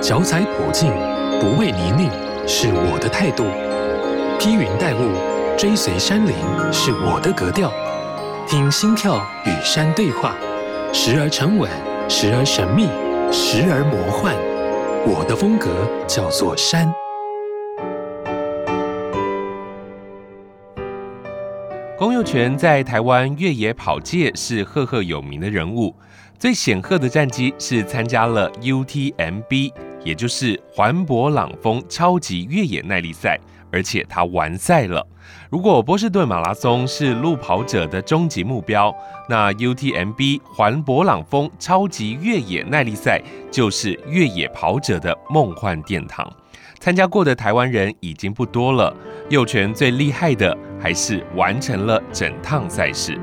脚踩普径，不畏泥泞，是我的态度；披云戴雾，追随山林，是我的格调。听心跳与山对话，时而沉稳，时而神秘，时而魔幻。我的风格叫做山。龚佑权在台湾越野跑界是赫赫有名的人物，最显赫的战绩是参加了 UTMB，也就是环勃朗峰超级越野耐力赛。而且他完赛了。如果波士顿马拉松是路跑者的终极目标，那 UTMB 环勃朗峰超级越野耐力赛就是越野跑者的梦幻殿堂。参加过的台湾人已经不多了，佑全最厉害的还是完成了整趟赛事。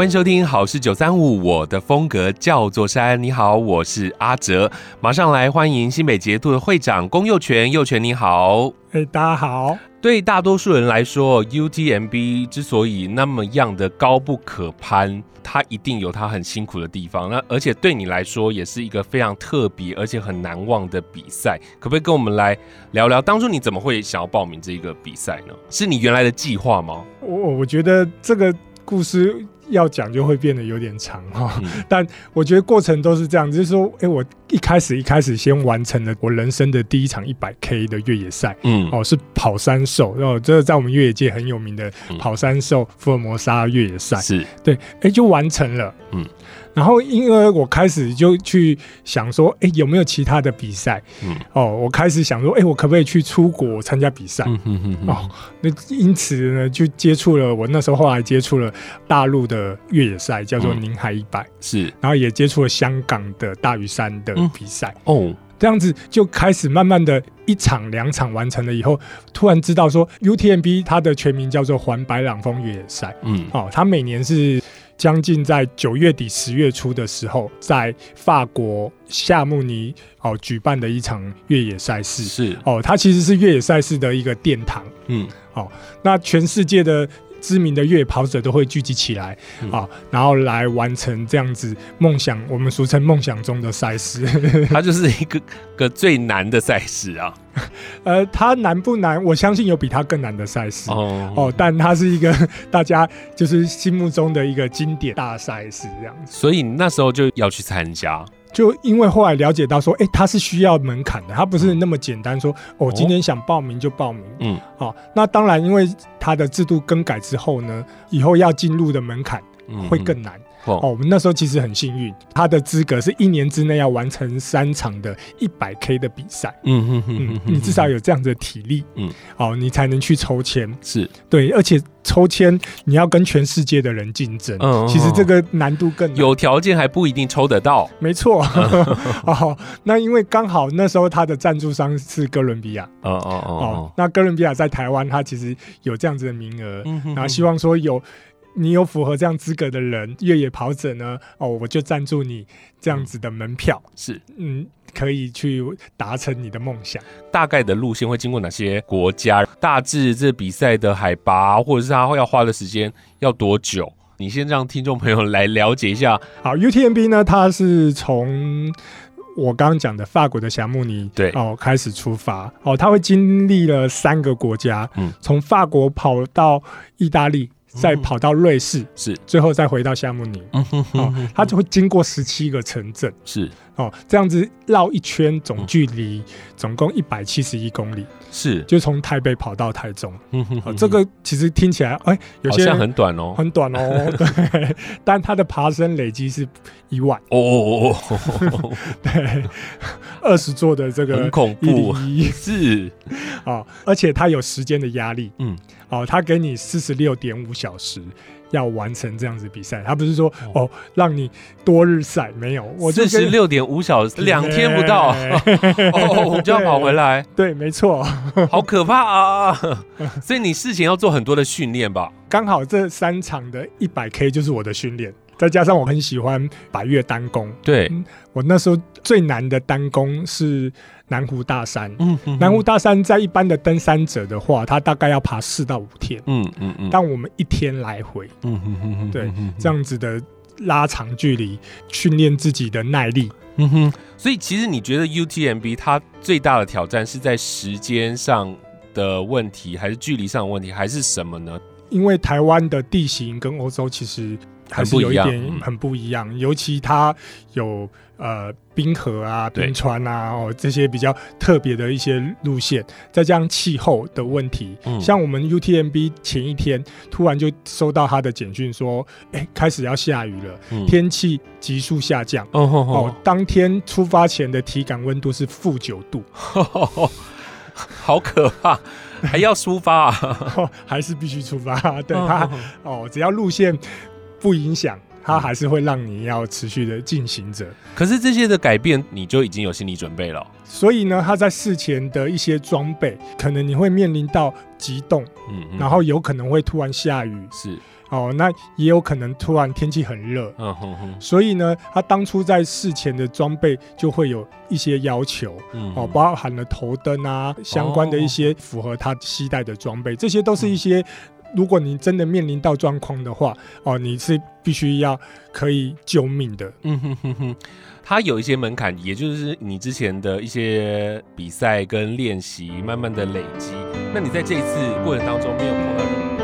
欢迎收听好事九三五，我的风格叫做山。你好，我是阿哲，马上来欢迎新北捷兔的会长龚佑全。佑全你好，哎，大家好。对大多数人来说，UTMB 之所以那么样的高不可攀，它一定有它很辛苦的地方。那而且对你来说，也是一个非常特别而且很难忘的比赛。可不可以跟我们来聊聊，当初你怎么会想要报名这个比赛呢？是你原来的计划吗？我我觉得这个故事。要讲就会变得有点长哈，但我觉得过程都是这样，就是说，哎、欸，我一开始一开始先完成了我人生的第一场一百 K 的越野赛，嗯，哦，是跑山兽，然后这个在我们越野界很有名的跑山兽福尔摩沙越野赛，是。对，哎、欸，就完成了，嗯。然后，因为我开始就去想说，哎，有没有其他的比赛？嗯，哦，我开始想说，哎，我可不可以去出国参加比赛？嗯嗯嗯。哦，那因此呢，就接触了我那时候后来接触了大陆的越野赛，叫做宁海一百，是。然后也接触了香港的大屿山的比赛。哦，这样子就开始慢慢的一场两场完成了以后，突然知道说，UTMB 它的全名叫做环白朗峰越野赛。嗯，哦，它每年是。将近在九月底十月初的时候，在法国夏慕尼哦举办的一场越野赛事是哦，它其实是越野赛事的一个殿堂。嗯，哦，那全世界的。知名的越野跑者都会聚集起来啊，然后来完成这样子梦想，我们俗称梦想中的赛事。它就是一个个最难的赛事啊。呃，它难不难？我相信有比它更难的赛事哦哦，但它是一个大家就是心目中的一个经典大赛事这样子。所以你那时候就要去参加。就因为后来了解到说，哎、欸，它是需要门槛的，它不是那么简单说，我、哦、今天想报名就报名。嗯，好，那当然，因为它的制度更改之后呢，以后要进入的门槛会更难。嗯哦，我们那时候其实很幸运，他的资格是一年之内要完成三场的一百 K 的比赛。嗯哼哼，嗯，你至少有这样子的体力，嗯，哦，你才能去抽签。是对，而且抽签你要跟全世界的人竞争，嗯，其实这个难度更难，有条件还不一定抽得到。没错，哦，那因为刚好那时候他的赞助商是哥伦比亚，哦哦哦，那哥伦比亚在台湾，他其实有这样子的名额，然后希望说有。你有符合这样资格的人，越野跑者呢？哦，我就赞助你这样子的门票，嗯、是，嗯，可以去达成你的梦想。大概的路线会经过哪些国家？大致这比赛的海拔，或者是他会要花的时间要多久？你先让听众朋友来了解一下。好，UTMB 呢，它是从我刚刚讲的法国的霞慕尼对哦开始出发哦，他会经历了三个国家，嗯，从法国跑到意大利。再跑到瑞士，是。最后再回到夏慕尼，哦，它就会经过十七个城镇，是哦，这样子绕一圈，总距离总共一百七十一公里，是。就从台北跑到台中，哦，这个其实听起来，哎，有些好像很短哦，很短哦，对，但它的爬升累积是一万，哦哦哦，对，二十座的这个很恐怖，是。啊，而且它有时间的压力，嗯。哦，他给你四十六点五小时要完成这样子比赛，他不是说哦让你多日赛，没有，我四十六点五小时两天不到，哦，我就要跑回来，对，没错，好可怕啊！所以你事前要做很多的训练吧？刚好这三场的一百 K 就是我的训练。再加上我很喜欢百岳单弓，对、嗯、我那时候最难的单弓是南湖大山。嗯，嗯，南湖大山在一般的登山者的话，他大概要爬四到五天。嗯嗯嗯，但我们一天来回。嗯嗯嗯，对，这样子的拉长距离，训练自己的耐力。嗯哼，所以其实你觉得 UTMB 它最大的挑战是在时间上的问题，还是距离上的问题，还是什么呢？因为台湾的地形跟欧洲其实还是有一点很不一样，尤其它有呃冰河啊、冰川啊哦这些比较特别的一些路线，再加上气候的问题，嗯、像我们 UTMB 前一天突然就收到他的简讯说，哎、欸，开始要下雨了，嗯、天气急速下降，哦，哦，哦，当天出发前的体感温度是负九度，好可怕。还要出发啊？还是必须出发？对他哦，只要路线不影响，他还是会让你要持续的进行着。可是这些的改变，你就已经有心理准备了。所以呢，他在事前的一些装备，可能你会面临到急冻，嗯，然后有可能会突然下雨，是。哦，那也有可能突然天气很热，嗯哼哼，所以呢，他当初在事前的装备就会有一些要求，嗯，哦，包含了头灯啊，相关的一些符合他期待的装备，这些都是一些，如果你真的面临到状况的话，哦，你是必须要可以救命的，嗯哼哼哼，它有一些门槛，也就是你之前的一些比赛跟练习慢慢的累积，那你在这一次过程当中没有碰到任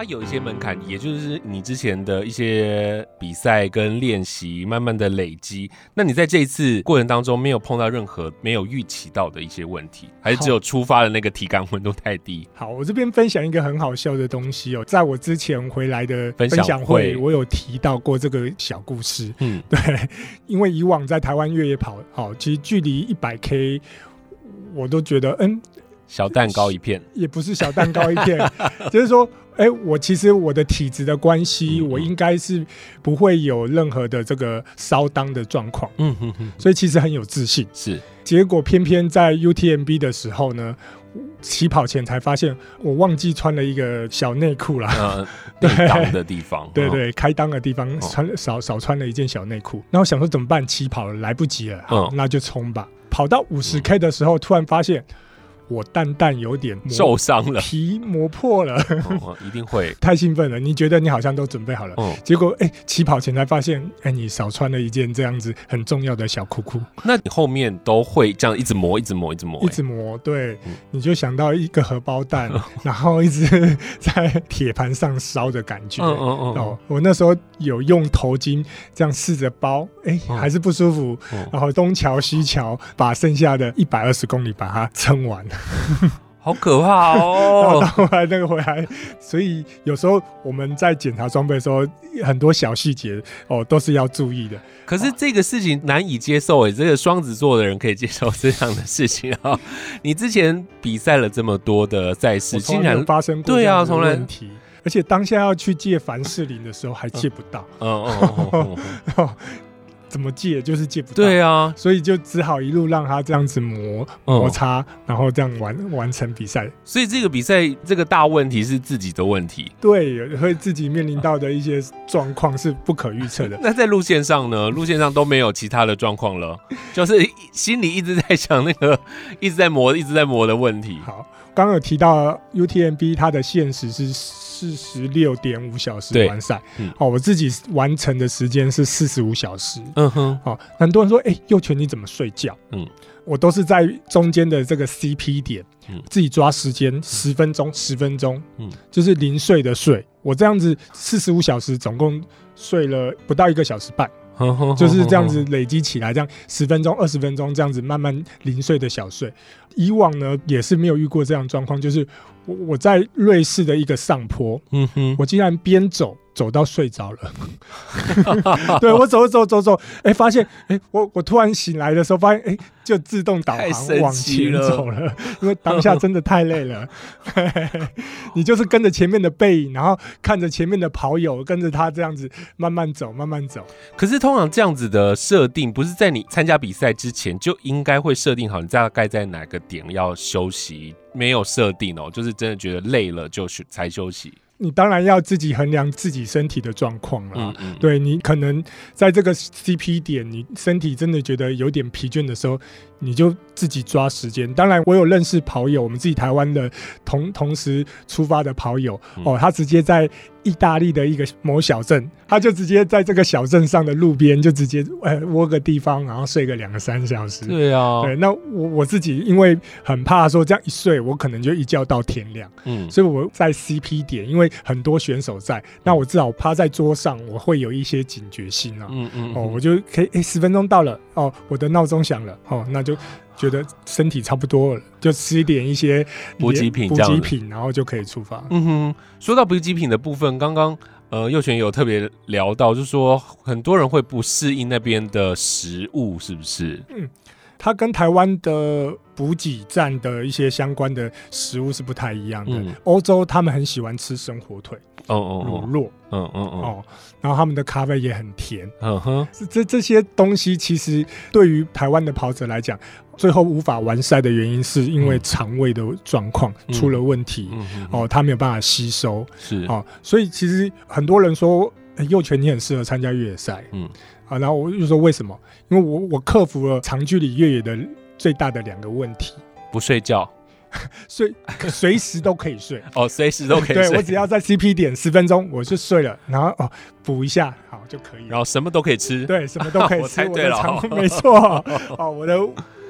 它有一些门槛，也就是你之前的一些比赛跟练习慢慢的累积。那你在这一次过程当中没有碰到任何没有预期到的一些问题，还是只有出发的那个体感温度太低？好，我这边分享一个很好笑的东西哦，在我之前回来的分享会，我有提到过这个小故事。嗯，对，因为以往在台湾越野跑，好，其实距离一百 K，我都觉得嗯。小蛋糕一片，也不是小蛋糕一片，就是说，哎、欸，我其实我的体质的关系，嗯嗯我应该是不会有任何的这个烧裆的状况，嗯哼哼，所以其实很有自信。是，结果偏偏在 UTMB 的时候呢，起跑前才发现我忘记穿了一个小内裤啦。呃，对，裆的地方，对，对对，开裆的地方穿少少穿了一件小内裤，然后想说怎么办？起跑了，来不及了，好，那就冲吧。跑到五十 K 的时候，突然发现。我蛋蛋有点受伤了，皮磨破了，哦，一定会 太兴奋了。你觉得你好像都准备好了，嗯，结果哎，起跑前才发现，哎，你少穿了一件这样子很重要的小裤裤。那你后面都会这样一直磨，一直磨，一直磨，一直磨。对，你就想到一个荷包蛋，然后一直在铁盘上烧的感觉。嗯嗯嗯。哦，我那时候有用头巾这样试着包，哎，还是不舒服。然后东瞧西瞧，把剩下的一百二十公里把它撑完。好可怕哦！然后来那个回来，所以有时候我们在检查装备的时候，很多小细节哦都是要注意的。可是这个事情难以接受诶，这个双子座的人可以接受这样的事情啊？你之前比赛了这么多的赛事，竟然发生过对啊，从来问题，而且当下要去借凡士林的时候还借不到。嗯嗯嗯。怎么戒就是戒不到，对啊，所以就只好一路让他这样子磨摩擦，然后这样完完成比赛。所以这个比赛这个大问题是自己的问题，对，会自己面临到的一些状况是不可预测的。那在路线上呢？路线上都没有其他的状况了，就是心里一直在想那个一直在磨、一直在磨的问题。好，刚刚有提到 UTMB 它的限时是。四十六点五小时完赛，嗯，哦，我自己完成的时间是四十五小时，嗯哼，哦，很多人说，哎、欸，佑全你怎么睡觉？嗯，我都是在中间的这个 CP 点，嗯，自己抓时间，十分钟，十分钟，嗯，就是零碎的睡，我这样子四十五小时总共睡了不到一个小时半。就是这样子累积起来，这样十分钟、二十分钟这样子慢慢零碎的小睡。以往呢也是没有遇过这样状况，就是我我在瑞士的一个上坡，嗯哼，我竟然边走。走到睡着了，对，我走走走走，哎、欸，发现哎、欸，我我突然醒来的时候，发现哎、欸，就自动导航往前走了，因为当下真的太累了。你就是跟着前面的背影，然后看着前面的跑友，跟着他这样子慢慢走，慢慢走。可是通常这样子的设定，不是在你参加比赛之前就应该会设定好，你大概在哪个点要休息？没有设定哦，就是真的觉得累了就才休息。你当然要自己衡量自己身体的状况了。嗯嗯，对，你可能在这个 CP 点，你身体真的觉得有点疲倦的时候，你就自己抓时间。当然，我有认识跑友，我们自己台湾的同同时出发的跑友哦，他直接在意大利的一个某小镇，他就直接在这个小镇上的路边就直接呃窝个地方，然后睡个两个三小时。对啊，对。那我我自己因为很怕说这样一睡，我可能就一觉到天亮。嗯，所以我在 CP 点，因为很多选手在，那我至少趴在桌上，我会有一些警觉心啊。嗯嗯。哦，我就可以诶，十分钟到了哦，我的闹钟响了哦，那就觉得身体差不多了，就吃一点一些补给品，补给品，然后就可以出发。嗯哼，说到补给品的部分，刚刚呃佑全有特别聊到，就是说很多人会不适应那边的食物，是不是？嗯。它跟台湾的补给站的一些相关的食物是不太一样的。欧、嗯、洲他们很喜欢吃生火腿，哦哦，乳酪，嗯嗯哦，然后他们的咖啡也很甜，嗯哼，这这些东西其实对于台湾的跑者来讲，最后无法完赛的原因是因为肠胃的状况出了问题，哦，他没有办法吸收，是哦，所以其实很多人说幼犬你很适合参加越野赛，嗯。啊，然后我就说为什么？因为我我克服了长距离越野的最大的两个问题：不睡觉，睡随时都可以睡 哦，随时都可以睡。对，我只要在 CP 点十分钟我就睡了，然后哦补一下好就可以。然后什么都可以吃，对，什么都可以 吃。我猜对了，没错哦，我的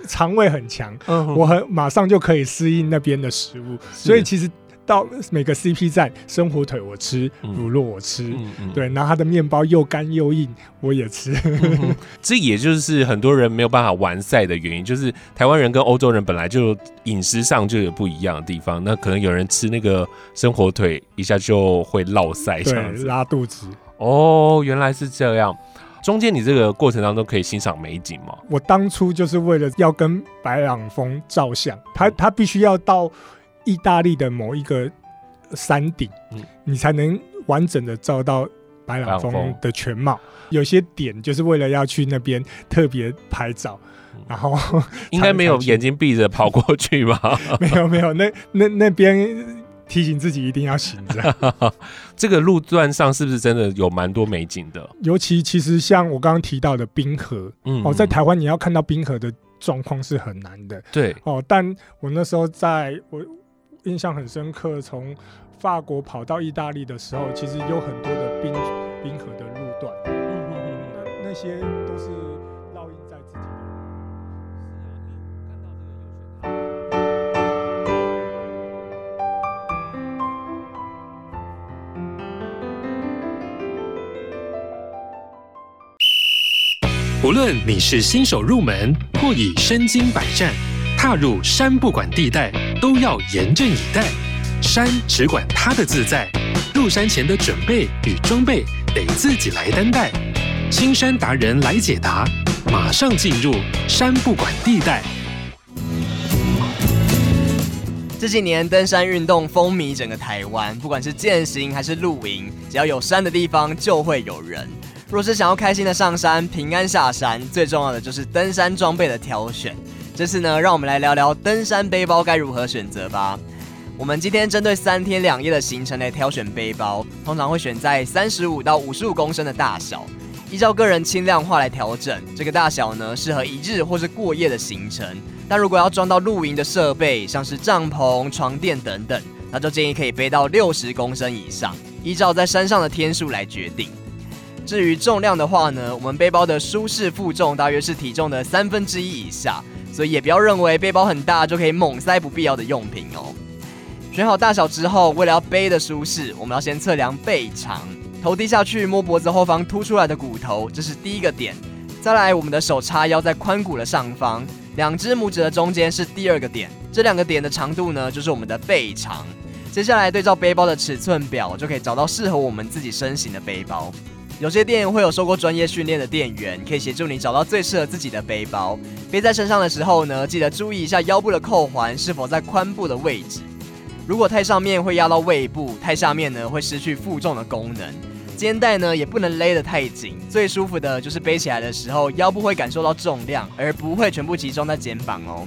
肠胃很强，我很马上就可以适应那边的食物，所以其实。到每个 CP 站，生火腿我吃，乳酪我吃，嗯嗯、对，然后它的面包又干又硬，我也吃。嗯、这也就是很多人没有办法完赛的原因，就是台湾人跟欧洲人本来就饮食上就有不一样的地方，那可能有人吃那个生火腿一下就会落赛，这样子拉肚子。哦，原来是这样。中间你这个过程当中可以欣赏美景吗？我当初就是为了要跟白朗峰照相，他他必须要到。意大利的某一个山顶，嗯，你才能完整的照到白朗峰的全貌。有些点就是为了要去那边特别拍照，然后应该没有眼睛闭着跑过去吧？没有没有，那那那边提醒自己一定要醒着。这个路段上是不是真的有蛮多美景的？尤其其实像我刚刚提到的冰河，嗯，哦，在台湾你要看到冰河的状况是很难的。对，哦，但我那时候在我。印象很深刻，从法国跑到意大利的时候，其实有很多的冰冰河的路段，那那些都是无论你是新手入门，或已身经百战，踏入山不管地带，都要严阵以待。山只管它的自在，入山前的准备与装备得自己来担待。青山达人来解答，马上进入山不管地带。这几年登山运动风靡整个台湾，不管是健行还是露营，只要有山的地方就会有人。若是想要开心的上山、平安下山，最重要的就是登山装备的挑选。这次呢，让我们来聊聊登山背包该如何选择吧。我们今天针对三天两夜的行程来挑选背包，通常会选在三十五到五十五公升的大小，依照个人轻量化来调整。这个大小呢，适合一日或是过夜的行程。但如果要装到露营的设备，像是帐篷、床垫等等，那就建议可以背到六十公升以上，依照在山上的天数来决定。至于重量的话呢，我们背包的舒适负重大约是体重的三分之一以下。所以也不要认为背包很大就可以猛塞不必要的用品哦。选好大小之后，为了要背的舒适，我们要先测量背长，头低下去摸脖子后方凸出来的骨头，这是第一个点。再来，我们的手叉腰在髋骨的上方，两只拇指的中间是第二个点。这两个点的长度呢，就是我们的背长。接下来对照背包的尺寸表，就可以找到适合我们自己身形的背包。有些店会有受过专业训练的店员，可以协助你找到最适合自己的背包。背在身上的时候呢，记得注意一下腰部的扣环是否在髋部的位置。如果太上面会压到胃部，太下面呢会失去负重的功能。肩带呢也不能勒得太紧，最舒服的就是背起来的时候，腰部会感受到重量，而不会全部集中在肩膀哦。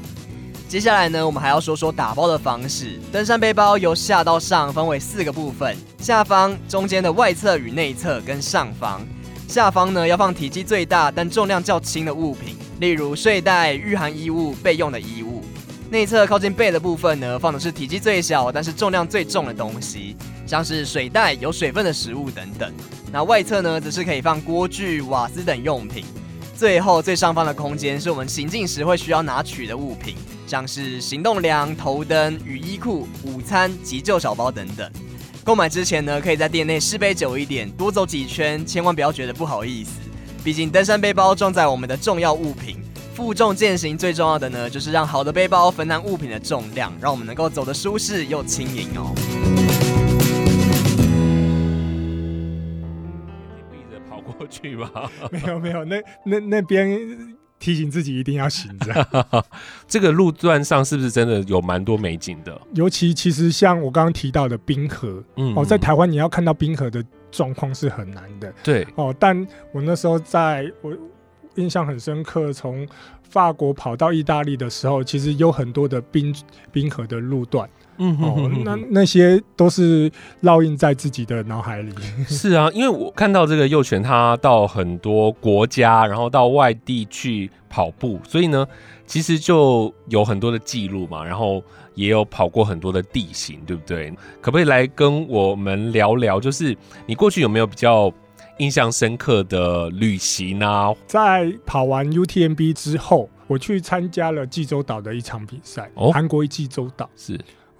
接下来呢，我们还要说说打包的方式。登山背包由下到上分为四个部分：下方、中间的外侧与内侧，跟上方。下方呢要放体积最大但重量较轻的物品，例如睡袋、御寒衣物、备用的衣物。内侧靠近背的部分呢，放的是体积最小但是重量最重的东西，像是水袋、有水分的食物等等。那外侧呢，则是可以放锅具、瓦斯等用品。最后最上方的空间是我们行进时会需要拿取的物品，像是行动粮、头灯、雨衣裤、午餐、急救小包等等。购买之前呢，可以在店内试背久一点，多走几圈，千万不要觉得不好意思。毕竟登山背包装载我们的重要物品。负重健行最重要的呢，就是让好的背包分担物品的重量，让我们能够走得舒适又轻盈哦。逼 着跑过去吧？没有没有，那那那边提醒自己一定要行着。这个路段上是不是真的有蛮多美景的？尤其其实像我刚刚提到的冰河，嗯，哦，在台湾你要看到冰河的状况是很难的。对哦，但我那时候在我。印象很深刻，从法国跑到意大利的时候，其实有很多的冰冰河的路段，嗯哼哼哼，哦，那那些都是烙印在自己的脑海里。是啊，因为我看到这个幼犬，它到很多国家，然后到外地去跑步，所以呢，其实就有很多的记录嘛，然后也有跑过很多的地形，对不对？可不可以来跟我们聊聊？就是你过去有没有比较？印象深刻的旅行啊，在跑完 UTMB 之后，我去参加了济州岛的一场比赛。哦，韩国济州岛是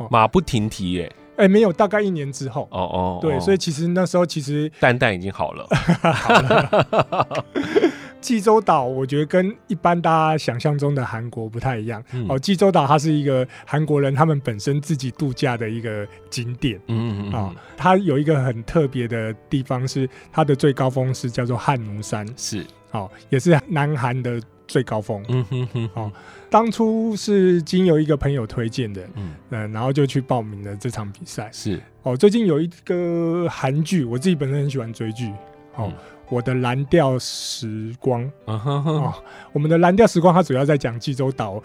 马不停蹄耶。哎、欸，没有，大概一年之后。哦哦，对，所以其实那时候其实蛋蛋已经好了。好了济州岛，我觉得跟一般大家想象中的韩国不太一样。嗯、哦，济州岛它是一个韩国人他们本身自己度假的一个景点。嗯嗯啊、哦，它有一个很特别的地方是它的最高峰是叫做汉奴山。是，哦，也是南韩的最高峰。嗯哼哼。哦，当初是经由一个朋友推荐的。嗯、呃。然后就去报名了这场比赛。是。哦，最近有一个韩剧，我自己本身很喜欢追剧。哦。嗯我的蓝调时光，uh. 哦，我们的蓝调时光，它主要在讲济州岛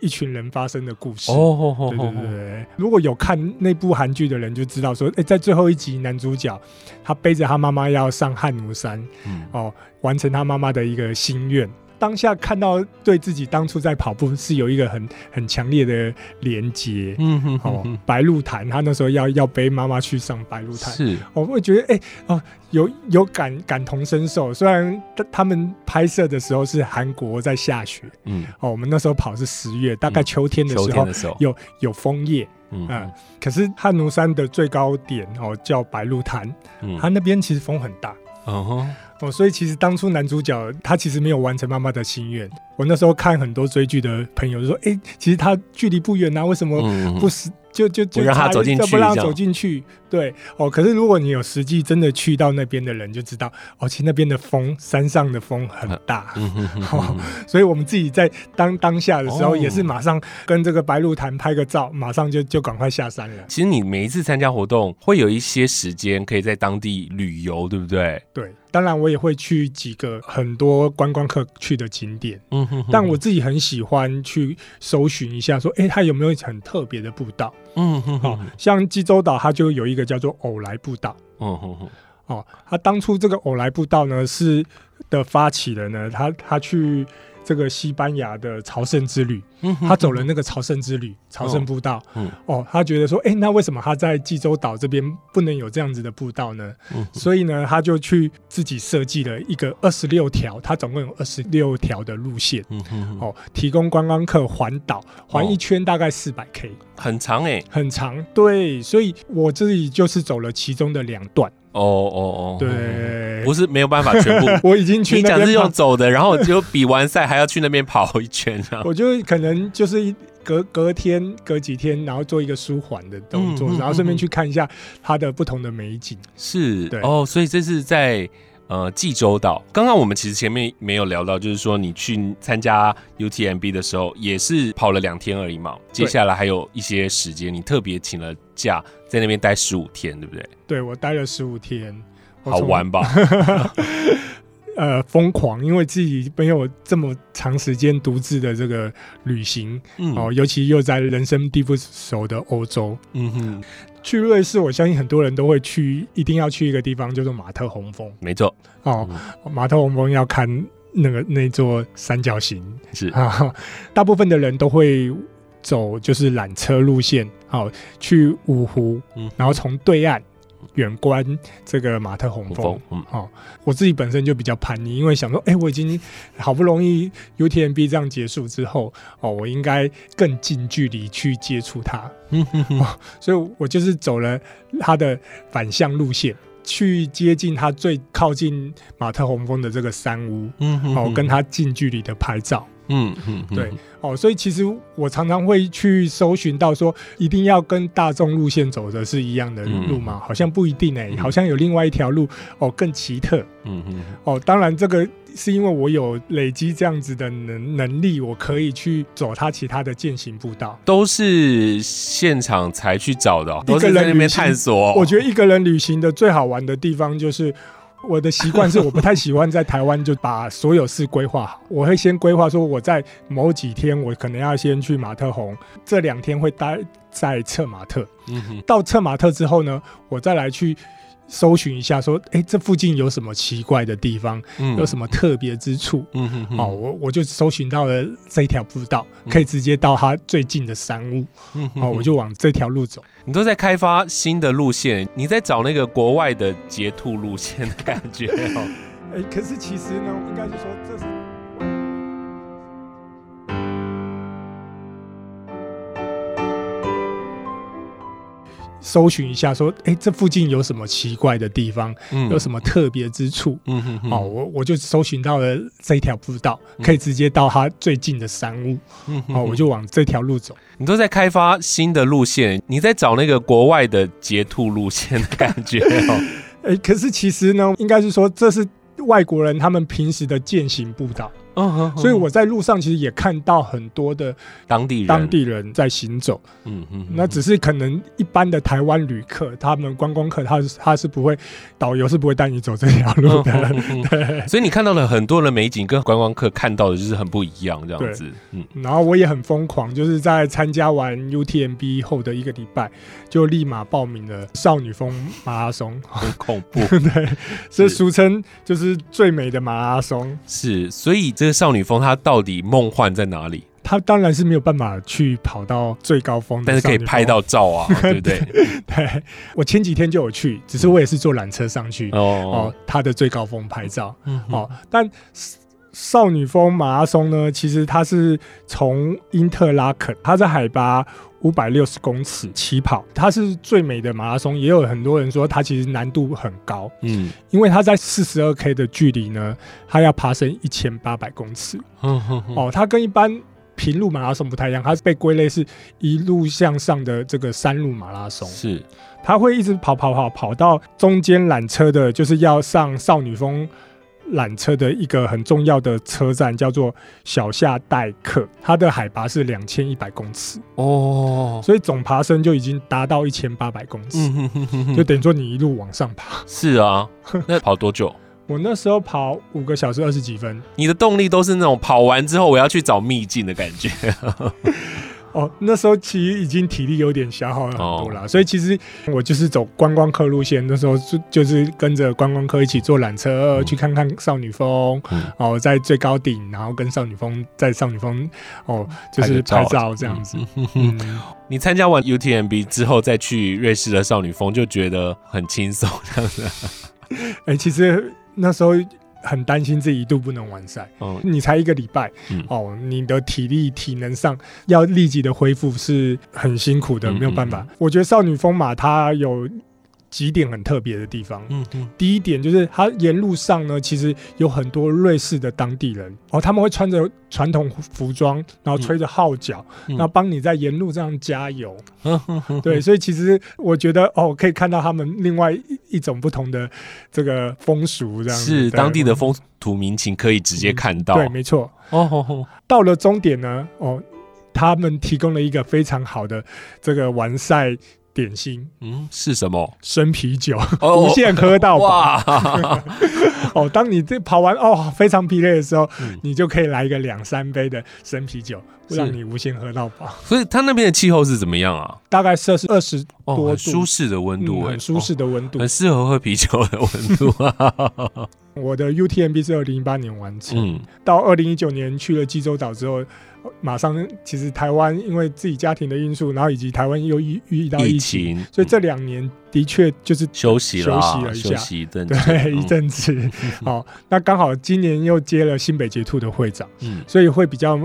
一群人发生的故事。哦、oh, oh, oh. 对对对，如果有看那部韩剧的人就知道说，哎，在最后一集，男主角他背着他妈妈要上汉奴山，嗯，哦，完成他妈妈的一个心愿。当下看到对自己当初在跑步是有一个很很强烈的连接，嗯哼，哼，哦，白鹿潭，他那时候要要背妈妈去上白鹿潭，是，我会觉得哎、欸、哦，有有感感同身受。虽然他们拍摄的时候是韩国在下雪，嗯，哦，我们那时候跑是十月，大概秋天的时候，嗯、有有枫叶，嗯，嗯，可是汉奴山的最高点哦叫白鹿潭，嗯，他那边其实风很大，嗯哼。哦，所以其实当初男主角他其实没有完成妈妈的心愿。我那时候看很多追剧的朋友就说：“哎、欸，其实他距离不远啊，为什么不是、嗯、就就就让他走进去？不让他走进去？”对，哦，可是如果你有实际真的去到那边的人就知道，哦，其实那边的风，山上的风很大。嗯哼哼哼哦、所以我们自己在当当下的时候，也是马上跟这个白鹿潭拍个照，马上就就赶快下山了。其实你每一次参加活动，会有一些时间可以在当地旅游，对不对？对。当然，我也会去几个很多观光客去的景点，嗯哼哼，但我自己很喜欢去搜寻一下，说，哎、欸，它有没有很特别的步道？嗯哼，好像济州岛，它就有一个叫做偶来步道。嗯哼哼，哦，它当初这个偶来步道呢，是的发起人呢，他他去。这个西班牙的朝圣之旅，他走了那个朝圣之旅，朝圣步道。哦，他觉得说，哎，那为什么他在济州岛这边不能有这样子的步道呢？所以呢，他就去自己设计了一个二十六条，他总共有二十六条的路线。哦，提供观光客环岛，环一圈大概四百 K，很长哎，很长。对，所以我自己就是走了其中的两段。哦哦哦，对，不是没有办法全部。我已经去那，你讲是用走的，然后就比完赛还要去那边跑一圈啊。我就可能就是隔隔天、隔几天，然后做一个舒缓的动作，嗯、然后顺便去看一下它的不同的美景。是，对哦，所以这是在呃济州岛。刚刚我们其实前面没有聊到，就是说你去参加 UTMB 的时候，也是跑了两天而已嘛。接下来还有一些时间，你特别请了假。在那边待十五天，对不对？对，我待了十五天，好玩吧？呃，疯狂，因为自己没有这么长时间独自的这个旅行，嗯，哦，尤其又在人生地不熟的欧洲，嗯哼，去瑞士，我相信很多人都会去，一定要去一个地方，叫做马特洪峰，没错，哦，马特洪峰要看那个那座三角形是。啊，大部分的人都会走就是缆车路线，好去五湖，然后从对岸。远观这个马特洪峰，嗯，哦，我自己本身就比较叛逆，因为想说，哎、欸，我已经好不容易 UTMB 这样结束之后，哦，我应该更近距离去接触它，嗯哼哼，哦，所以我就是走了它的反向路线，去接近它最靠近马特洪峰的这个山屋，嗯哼，哦，跟它近距离的拍照。嗯嗯，对哦，所以其实我常常会去搜寻到说，一定要跟大众路线走的是一样的路吗？嗯、好像不一定哎、欸，嗯、好像有另外一条路哦更奇特。嗯嗯，哦，当然这个是因为我有累积这样子的能能力，我可以去走它其他的健行步道，都是现场才去找的、哦，都是在那边探索、哦。我觉得一个人旅行的最好玩的地方就是。我的习惯是，我不太喜欢在台湾就把所有事规划好。我会先规划说，我在某几天，我可能要先去马特洪，这两天会待在策马特。嗯哼。到策马特之后呢，我再来去。搜寻一下，说，哎、欸，这附近有什么奇怪的地方？嗯、有什么特别之处？嗯哼哼，哦，我我就搜寻到了这一条步道，可以直接到它最近的山屋。嗯哼哼，哦，我就往这条路走。你都在开发新的路线，你在找那个国外的截图路线的感觉哦。哎、欸，可是其实呢，应该是说搜寻一下，说，哎、欸，这附近有什么奇怪的地方？嗯、有什么特别之处？嗯哼哼，哦，我我就搜寻到了这一条步道，可以直接到它最近的山屋。嗯哼哼，哦，我就往这条路走。你都在开发新的路线，你在找那个国外的截兔路线的感觉哦。哎、欸，可是其实呢，应该是说这是外国人他们平时的践行步道。嗯，所以我在路上其实也看到很多的当地人当地人在行走。嗯嗯，那只是可能一般的台湾旅客，他们观光客，他他是不会，导游是不会带你走这条路的。对，所以你看到了很多的美景，跟观光客看到的就是很不一样这样子。嗯，然后我也很疯狂，就是在参加完 UTMB 后的一个礼拜，就立马报名了少女峰马拉松。很恐怖，对，所以俗称就是最美的马拉松。是，所以这。少女峰它到底梦幻在哪里？它当然是没有办法去跑到最高峰，但是可以拍到照啊，对不对？对，我前几天就有去，只是我也是坐缆车上去哦，哦，它的最高峰拍照。嗯哼，哦，但少女峰马拉松呢，其实它是从因特拉肯，它在海拔。五百六十公尺起跑，它是最美的马拉松，也有很多人说它其实难度很高，嗯，因为它在四十二 K 的距离呢，它要爬升一千八百公尺，哦，它跟一般平路马拉松不太一样，它是被归类是一路向上的这个山路马拉松，是，它会一直跑跑跑跑到中间缆车的，就是要上少女峰。缆车的一个很重要的车站叫做小夏代克，它的海拔是两千一百公尺哦，所以总爬升就已经达到一千八百公尺，嗯、哼哼哼就等于说你一路往上爬。是啊，那跑多久？我那时候跑五个小时二十几分。你的动力都是那种跑完之后我要去找秘境的感觉。哦，那时候其实已经体力有点消耗了很多了，哦、所以其实我就是走观光客路线。那时候就就是跟着观光客一起坐缆车、嗯、去看看少女峰，嗯、哦，在最高顶，然后跟少女峰在少女峰哦，就是拍照这样子。你参加完 UTMB 之后再去瑞士的少女峰，就觉得很轻松这样子。哎、欸，其实那时候。很担心自己一度不能完赛，哦，你才一个礼拜，嗯、哦，你的体力体能上要立即的恢复是很辛苦的，没有办法。嗯嗯、我觉得少女风马它有。几点很特别的地方，嗯嗯，第一点就是它沿路上呢，其实有很多瑞士的当地人，哦，他们会穿着传统服装，然后吹着号角，嗯、然后帮你在沿路这样加油，对，所以其实我觉得哦，可以看到他们另外一种不同的这个风俗，这样是当地的风土民情可以直接看到，嗯、对，没错。哦，到了终点呢，哦，他们提供了一个非常好的这个完赛。点心，嗯，是什么？生啤酒，无限喝到饱。哇！哦，当你这跑完哦，非常疲累的时候，嗯、你就可以来一个两三杯的生啤酒，让你无限喝到饱。所以，它那边的气候是怎么样啊？大概摄氏二十多度，哦、舒适的温度，很舒适的温度，很适合喝啤酒的温度啊。我的 UTMB 是二零一八年完成，嗯，到二零一九年去了济州岛之后，马上其实台湾因为自己家庭的因素，然后以及台湾又遇遇到疫情，所以这两年的确就是休息了，休息了一下，休息一阵子，对，一阵子。好，那刚好今年又接了新北捷兔的会长，嗯，所以会比较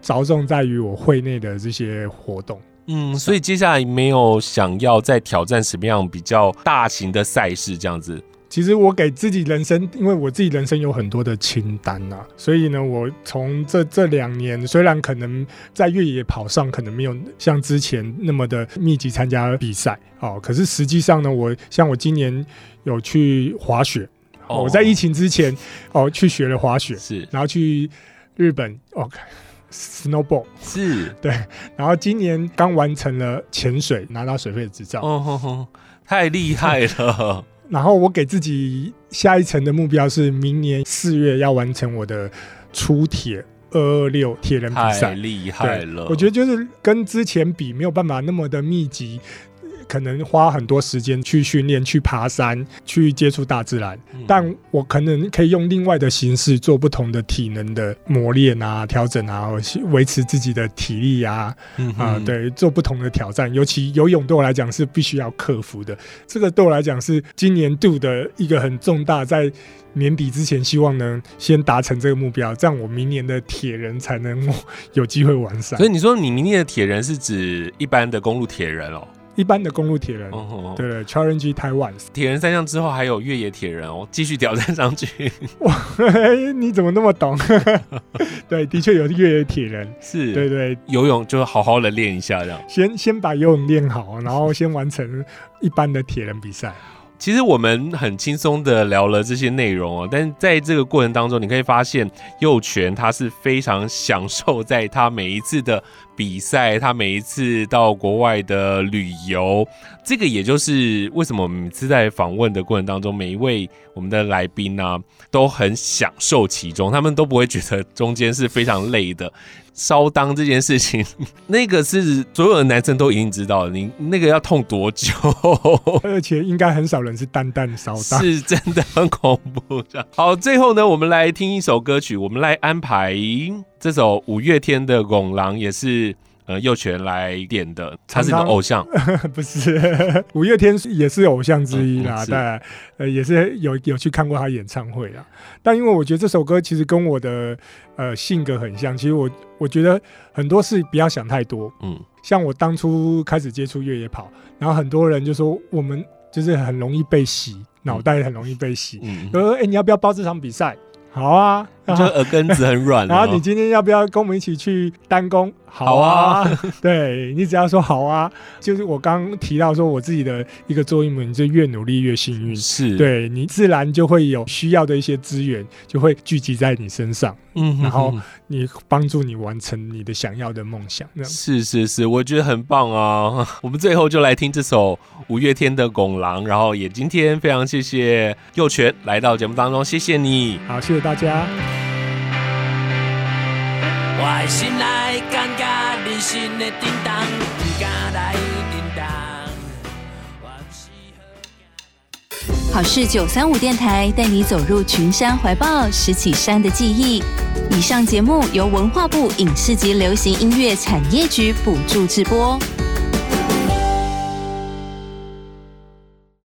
着重在于我会内的这些活动。嗯，所以接下来没有想要再挑战什么样比较大型的赛事这样子。其实我给自己人生，因为我自己人生有很多的清单呐、啊，所以呢，我从这这两年，虽然可能在越野跑上可能没有像之前那么的密集参加比赛哦，可是实际上呢，我像我今年有去滑雪，哦、我在疫情之前哦去学了滑雪，是，然后去日本 OK，snowball 是。对，然后今年刚完成了潜水，拿到水肺的执照，哦吼吼，太厉害了。然后我给自己下一层的目标是，明年四月要完成我的出铁二二六铁人比赛，太厉害了。我觉得就是跟之前比没有办法那么的密集。可能花很多时间去训练、去爬山、去接触大自然，嗯、但我可能可以用另外的形式做不同的体能的磨练啊、调整啊，维持自己的体力啊，啊、嗯呃，对，做不同的挑战。尤其游泳对我来讲是必须要克服的，这个对我来讲是今年度的一个很重大，在年底之前希望能先达成这个目标，这样我明年的铁人才能 有机会完善。所以你说你明年的铁人是指一般的公路铁人哦？一般的公路铁人，哦哦对对，Challenge Taiwan 铁人三项之后还有越野铁人哦，继续挑战上去。哇，你怎么那么懂？对，的确有越野铁人，是，对，对对，游泳就好好的练一下，这样。先先把游泳练好，然后先完成一般的铁人比赛。其实我们很轻松的聊了这些内容哦，但在这个过程当中，你可以发现幼全他是非常享受在他每一次的比赛，他每一次到国外的旅游。这个也就是为什么我们每次在访问的过程当中，每一位我们的来宾呢、啊，都很享受其中，他们都不会觉得中间是非常累的。烧裆这件事情，那个是所有的男生都一定知道的。你那个要痛多久？而且应该很少人是单单烧裆，是真的很恐怖。好，最后呢，我们来听一首歌曲，我们来安排这首五月天的《拱狼》，也是。呃，佑全来点的，他是你的偶像，常 常不是？五月天也是偶像之一啦，对、嗯，呃，也是有有去看过他演唱会啦。但因为我觉得这首歌其实跟我的呃性格很像，其实我我觉得很多事不要想太多。嗯，像我当初开始接触越野跑，然后很多人就说我们就是很容易被洗，脑、嗯、袋很容易被洗。嗯，说哎、欸，你要不要报这场比赛？好啊，就耳根子很软。然后你今天要不要跟我们一起去单工？好啊，好啊 对，你只要说好啊，就是我刚刚提到说我自己的一个座右铭，就越努力越幸运。是，对，你自然就会有需要的一些资源就会聚集在你身上，嗯，然后你帮助你完成你的想要的梦想。是是是，我觉得很棒啊！我们最后就来听这首五月天的《拱狼》，然后也今天非常谢谢幼泉来到节目当中，谢谢你，好，谢谢大家。我心内感觉人生的叮当，不敢来叮当。好事九三五电台带你走入群山怀抱，拾起山的记忆。以上节目由文化部影视及流行音乐产业局补助直播。